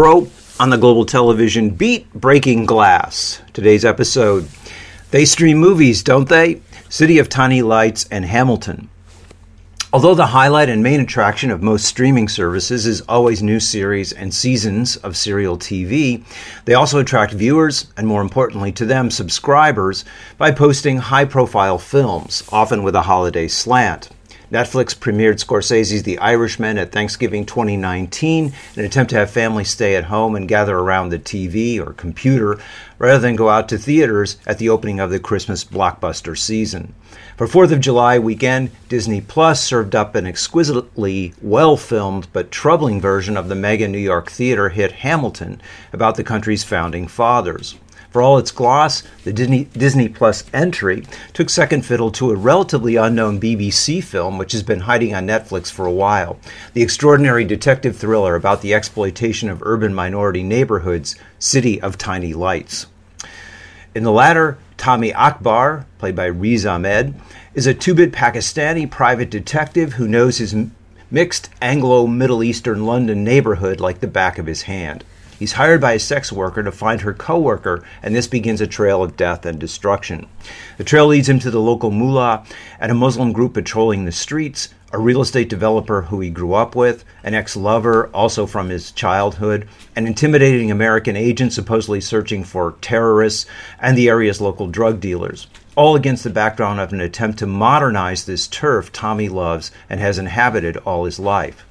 On the Global Television Beat Breaking Glass. Today's episode They stream movies, don't they? City of Tiny Lights and Hamilton. Although the highlight and main attraction of most streaming services is always new series and seasons of serial TV, they also attract viewers and, more importantly to them, subscribers by posting high profile films, often with a holiday slant. Netflix premiered Scorsese's The Irishman at Thanksgiving 2019 in an attempt to have families stay at home and gather around the TV or computer rather than go out to theaters at the opening of the Christmas blockbuster season. For 4th of July weekend, Disney Plus served up an exquisitely well filmed but troubling version of the mega New York theater hit Hamilton about the country's founding fathers. For all its gloss, the Disney, Disney Plus entry took second fiddle to a relatively unknown BBC film which has been hiding on Netflix for a while the extraordinary detective thriller about the exploitation of urban minority neighborhoods, City of Tiny Lights. In the latter, Tommy Akhtar, played by Riz Ahmed, is a two bit Pakistani private detective who knows his mixed Anglo Middle Eastern London neighborhood like the back of his hand. He's hired by a sex worker to find her coworker, and this begins a trail of death and destruction. The trail leads him to the local mullah and a Muslim group patrolling the streets, a real estate developer who he grew up with, an ex lover, also from his childhood, an intimidating American agent supposedly searching for terrorists, and the area's local drug dealers. All against the background of an attempt to modernize this turf Tommy loves and has inhabited all his life.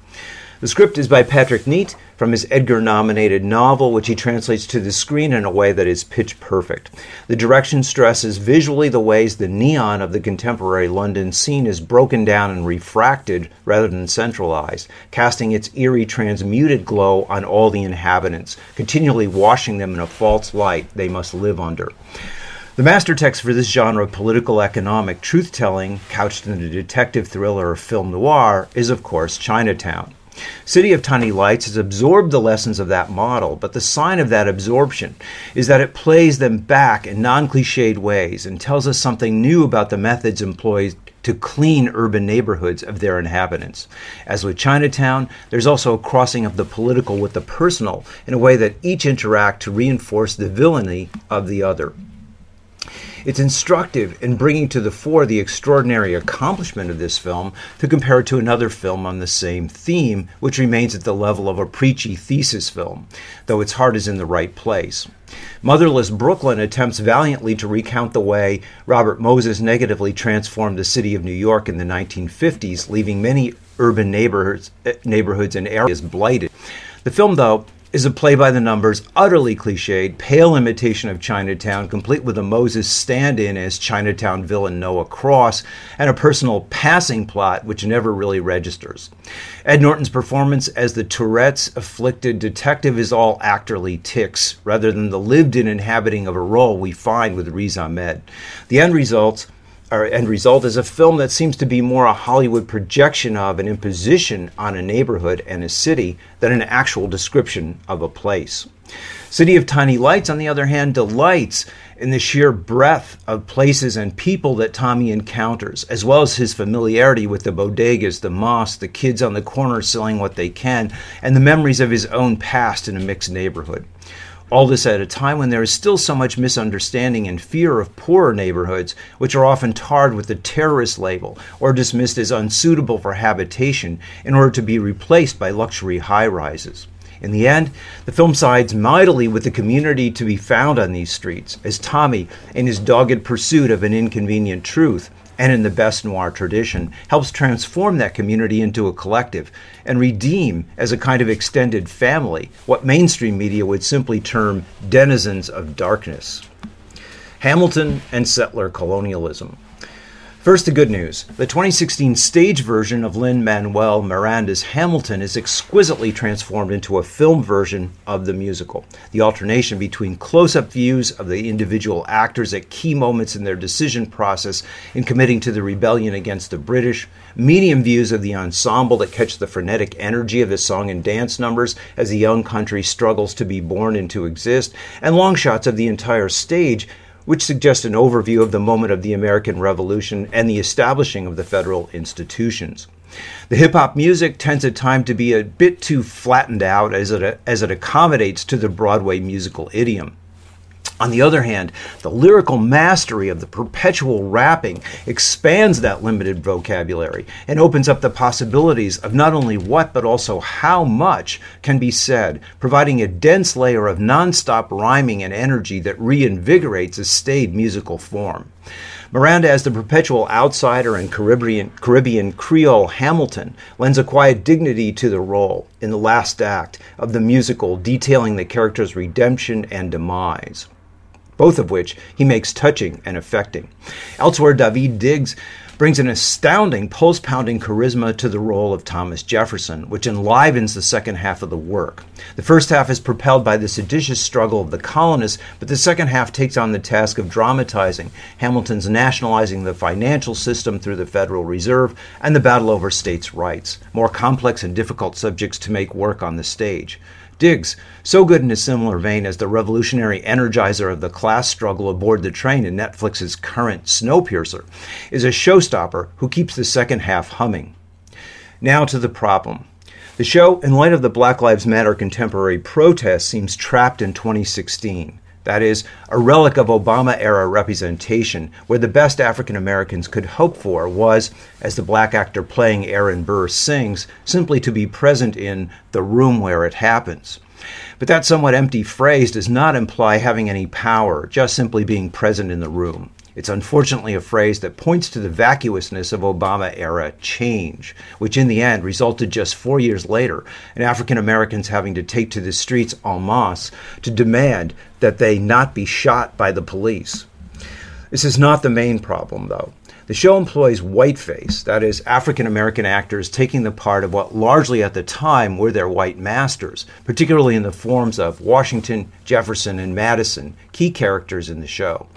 The script is by Patrick Neate from his Edgar nominated novel, which he translates to the screen in a way that is pitch perfect. The direction stresses visually the ways the neon of the contemporary London scene is broken down and refracted rather than centralized, casting its eerie transmuted glow on all the inhabitants, continually washing them in a false light they must live under. The master text for this genre of political economic truth telling, couched in the detective thriller of film noir, is of course Chinatown. City of Tiny Lights has absorbed the lessons of that model, but the sign of that absorption is that it plays them back in non cliched ways and tells us something new about the methods employed to clean urban neighborhoods of their inhabitants. As with Chinatown, there's also a crossing of the political with the personal in a way that each interact to reinforce the villainy of the other. It's instructive in bringing to the fore the extraordinary accomplishment of this film to compare it to another film on the same theme, which remains at the level of a preachy thesis film, though its heart is in the right place. Motherless Brooklyn attempts valiantly to recount the way Robert Moses negatively transformed the city of New York in the 1950s, leaving many urban neighborhoods, eh, neighborhoods and areas blighted. The film, though, is a play by the numbers, utterly cliched, pale imitation of Chinatown, complete with a Moses stand in as Chinatown villain Noah Cross, and a personal passing plot which never really registers. Ed Norton's performance as the Tourette's afflicted detective is all actorly ticks, rather than the lived in inhabiting of a role we find with Riz Ahmed. The end results end result is a film that seems to be more a Hollywood projection of an imposition on a neighborhood and a city than an actual description of a place. City of Tiny Lights, on the other hand, delights in the sheer breadth of places and people that Tommy encounters, as well as his familiarity with the bodegas, the mosques, the kids on the corner selling what they can, and the memories of his own past in a mixed neighborhood. All this at a time when there is still so much misunderstanding and fear of poorer neighborhoods, which are often tarred with the terrorist label or dismissed as unsuitable for habitation in order to be replaced by luxury high rises. In the end, the film sides mightily with the community to be found on these streets, as Tommy, in his dogged pursuit of an inconvenient truth, and in the best noir tradition, helps transform that community into a collective and redeem as a kind of extended family what mainstream media would simply term denizens of darkness. Hamilton and settler colonialism. First, the good news. The 2016 stage version of Lin Manuel Miranda's Hamilton is exquisitely transformed into a film version of the musical. The alternation between close up views of the individual actors at key moments in their decision process in committing to the rebellion against the British, medium views of the ensemble that catch the frenetic energy of the song and dance numbers as the young country struggles to be born and to exist, and long shots of the entire stage which suggests an overview of the moment of the American Revolution and the establishing of the federal institutions. The hip hop music tends at times to be a bit too flattened out as it, as it accommodates to the Broadway musical idiom. On the other hand, the lyrical mastery of the perpetual rapping expands that limited vocabulary and opens up the possibilities of not only what but also how much can be said, providing a dense layer of nonstop rhyming and energy that reinvigorates a staid musical form. Miranda, as the perpetual outsider and Caribbean, Caribbean Creole Hamilton, lends a quiet dignity to the role in the last act of the musical, detailing the character's redemption and demise both of which he makes touching and affecting. Elsewhere, David Diggs brings an astounding pulse pounding charisma to the role of Thomas Jefferson, which enlivens the second half of the work. The first half is propelled by the seditious struggle of the colonists, but the second half takes on the task of dramatizing Hamilton's nationalizing the financial system through the Federal Reserve and the battle over states' rights, more complex and difficult subjects to make work on the stage. Diggs, so good in a similar vein as the revolutionary energizer of the class struggle aboard the train in Netflix's current Snowpiercer, is a showstopper who keeps the second half humming. Now to the problem. The show, in light of the Black Lives Matter contemporary protest, seems trapped in 2016. That is, a relic of Obama era representation, where the best African Americans could hope for was, as the black actor playing Aaron Burr sings, simply to be present in the room where it happens. But that somewhat empty phrase does not imply having any power, just simply being present in the room. It's unfortunately a phrase that points to the vacuousness of Obama era change, which in the end resulted just four years later in African Americans having to take to the streets en masse to demand that they not be shot by the police. This is not the main problem, though. The show employs whiteface, that is, African American actors taking the part of what largely at the time were their white masters, particularly in the forms of Washington, Jefferson, and Madison, key characters in the show.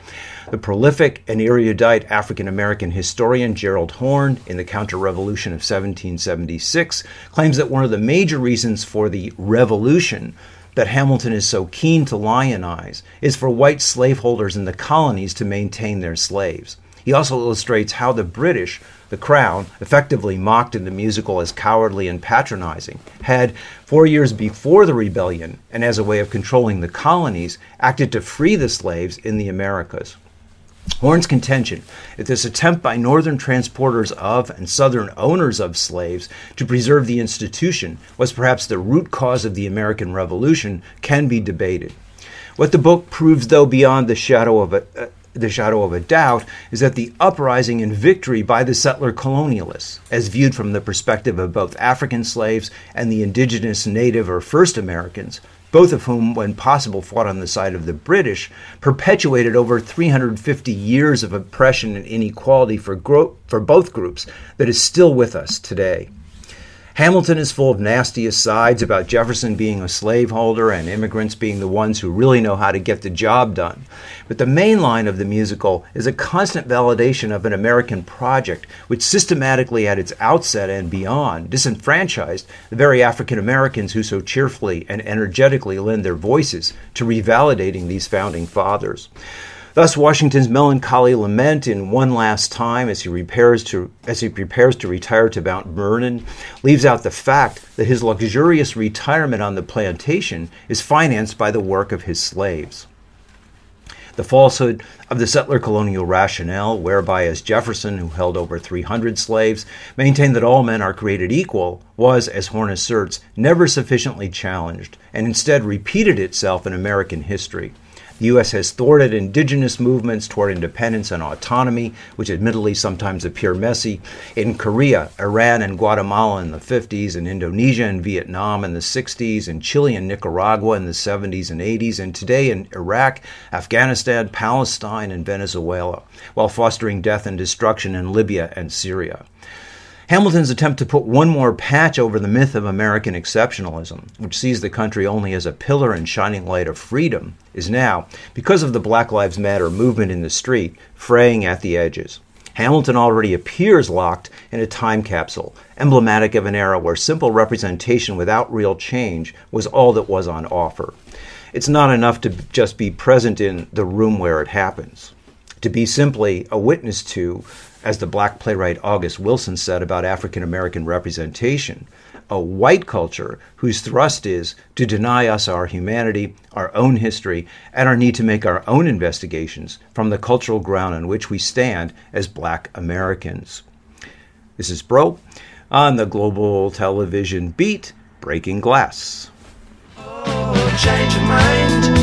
The prolific and erudite African American historian Gerald Horne, in the Counter Revolution of 1776, claims that one of the major reasons for the revolution that Hamilton is so keen to lionize is for white slaveholders in the colonies to maintain their slaves. He also illustrates how the British, the Crown, effectively mocked in the musical as cowardly and patronizing, had, four years before the rebellion, and as a way of controlling the colonies, acted to free the slaves in the Americas. Horne's contention that this attempt by Northern transporters of and Southern owners of slaves to preserve the institution was perhaps the root cause of the American Revolution can be debated. What the book proves, though, beyond the shadow of a, uh, the shadow of a doubt, is that the uprising and victory by the settler colonialists, as viewed from the perspective of both African slaves and the indigenous native or first Americans, both of whom, when possible, fought on the side of the British, perpetuated over 350 years of oppression and inequality for, gro- for both groups that is still with us today. Hamilton is full of nasty asides about Jefferson being a slaveholder and immigrants being the ones who really know how to get the job done. But the main line of the musical is a constant validation of an American project which systematically, at its outset and beyond, disenfranchised the very African Americans who so cheerfully and energetically lend their voices to revalidating these founding fathers. Thus, Washington's melancholy lament in One Last Time as he, repairs to, as he prepares to retire to Mount Vernon leaves out the fact that his luxurious retirement on the plantation is financed by the work of his slaves. The falsehood of the settler colonial rationale, whereby, as Jefferson, who held over 300 slaves, maintained that all men are created equal, was, as Horne asserts, never sufficiently challenged, and instead repeated itself in American history. The U.S. has thwarted indigenous movements toward independence and autonomy, which admittedly sometimes appear messy. In Korea, Iran, and Guatemala in the 50s, in Indonesia and Vietnam in the 60s, in Chile and Nicaragua in the 70s and 80s, and today in Iraq, Afghanistan, Palestine, and Venezuela, while fostering death and destruction in Libya and Syria. Hamilton's attempt to put one more patch over the myth of American exceptionalism, which sees the country only as a pillar and shining light of freedom, is now, because of the Black Lives Matter movement in the street, fraying at the edges. Hamilton already appears locked in a time capsule, emblematic of an era where simple representation without real change was all that was on offer. It's not enough to just be present in the room where it happens, to be simply a witness to as the black playwright August Wilson said about African American representation, a white culture whose thrust is to deny us our humanity, our own history, and our need to make our own investigations from the cultural ground on which we stand as black Americans. This is Broe on the Global Television Beat Breaking Glass. Oh,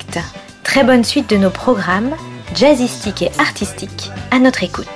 Très bonne suite de nos programmes, jazzistiques et artistiques, à notre écoute.